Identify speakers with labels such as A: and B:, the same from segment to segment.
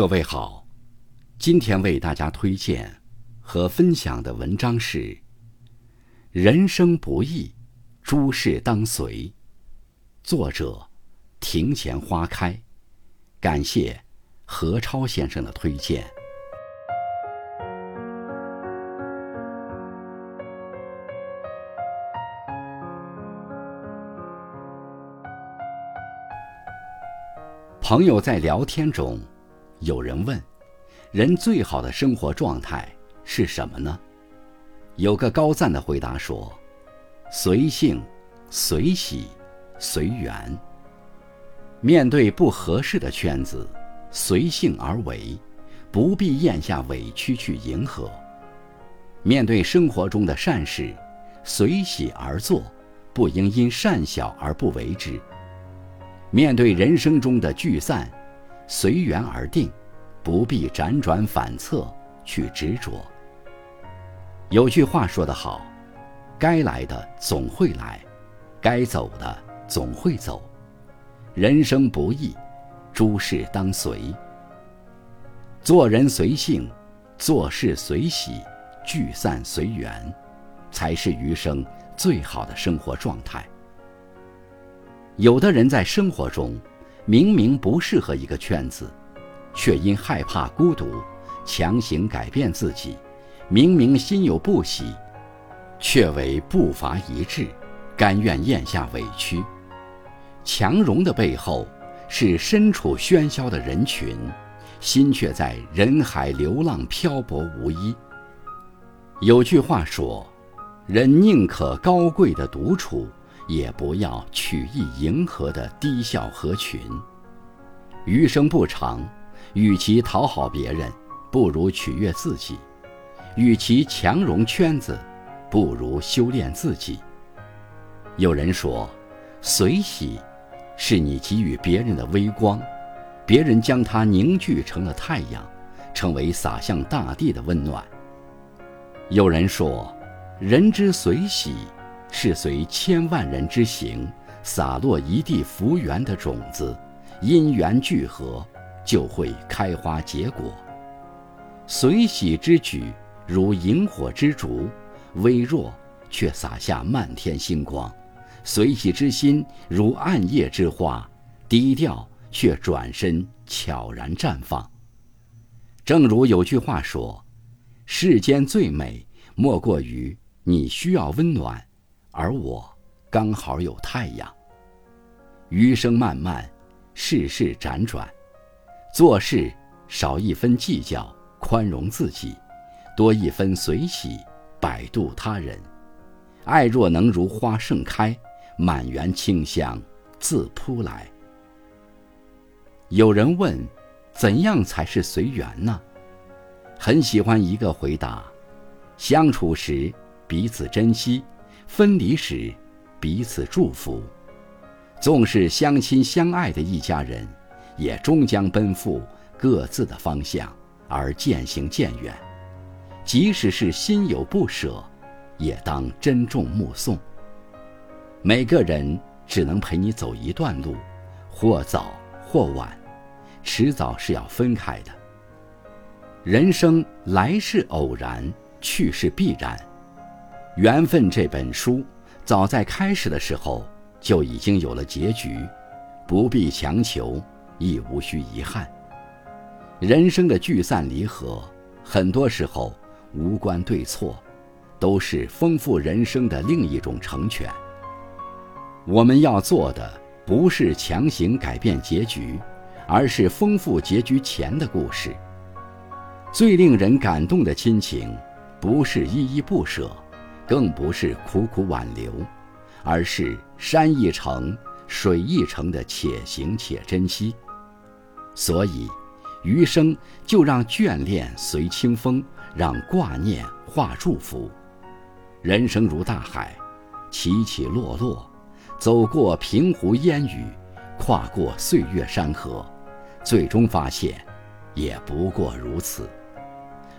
A: 各位好，今天为大家推荐和分享的文章是《人生不易，诸事当随》，作者庭前花开。感谢何超先生的推荐。朋友在聊天中，有人问：“人最好的生活状态是什么呢？”有个高赞的回答说：“随性、随喜、随缘。面对不合适的圈子，随性而为，不必咽下委屈去迎合；面对生活中的善事，随喜而做，不应因善小而不为之。”面对人生中的聚散，随缘而定，不必辗转反侧去执着。有句话说得好：“该来的总会来，该走的总会走。”人生不易，诸事当随。做人随性，做事随喜，聚散随缘，才是余生最好的生活状态。有的人在生活中，明明不适合一个圈子，却因害怕孤独，强行改变自己；明明心有不喜，却为步伐一致，甘愿咽下委屈。强融的背后，是身处喧嚣的人群，心却在人海流浪漂泊无依。有句话说：“人宁可高贵的独处。”也不要曲意迎合的低笑合群。余生不长，与其讨好别人，不如取悦自己；与其强融圈子，不如修炼自己。有人说，随喜，是你给予别人的微光，别人将它凝聚成了太阳，成为洒向大地的温暖。有人说，人之随喜。是随千万人之行，洒落一地福缘的种子，因缘聚合，就会开花结果。随喜之举，如萤火之烛，微弱却洒下漫天星光；随喜之心，如暗夜之花，低调却转身悄然绽放。正如有句话说：“世间最美，莫过于你需要温暖。”而我刚好有太阳。余生漫漫，世事辗转，做事少一分计较，宽容自己；多一分随喜，摆渡他人。爱若能如花盛开，满园清香自扑来。有人问：怎样才是随缘呢？很喜欢一个回答：相处时彼此珍惜。分离时，彼此祝福。纵是相亲相爱的一家人，也终将奔赴各自的方向，而渐行渐远。即使是心有不舍，也当珍重目送。每个人只能陪你走一段路，或早或晚，迟早是要分开的。人生来是偶然，去是必然。缘分这本书，早在开始的时候就已经有了结局，不必强求，亦无需遗憾。人生的聚散离合，很多时候无关对错，都是丰富人生的另一种成全。我们要做的，不是强行改变结局，而是丰富结局前的故事。最令人感动的亲情，不是依依不舍。更不是苦苦挽留，而是山一程，水一程的且行且珍惜。所以，余生就让眷恋随清风，让挂念化祝福。人生如大海，起起落落，走过平湖烟雨，跨过岁月山河，最终发现，也不过如此。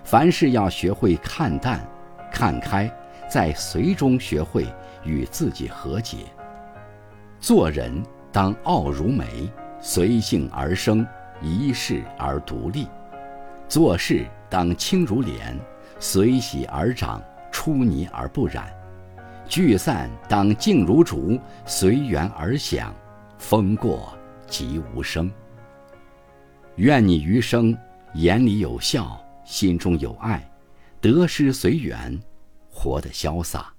A: 凡事要学会看淡，看开。在随中学会与自己和解。做人当傲如梅，随性而生，一世而独立；做事当轻如莲，随喜而长，出泥而不染；聚散当静如竹，随缘而享，风过即无声。愿你余生眼里有笑，心中有爱，得失随缘，活得潇洒。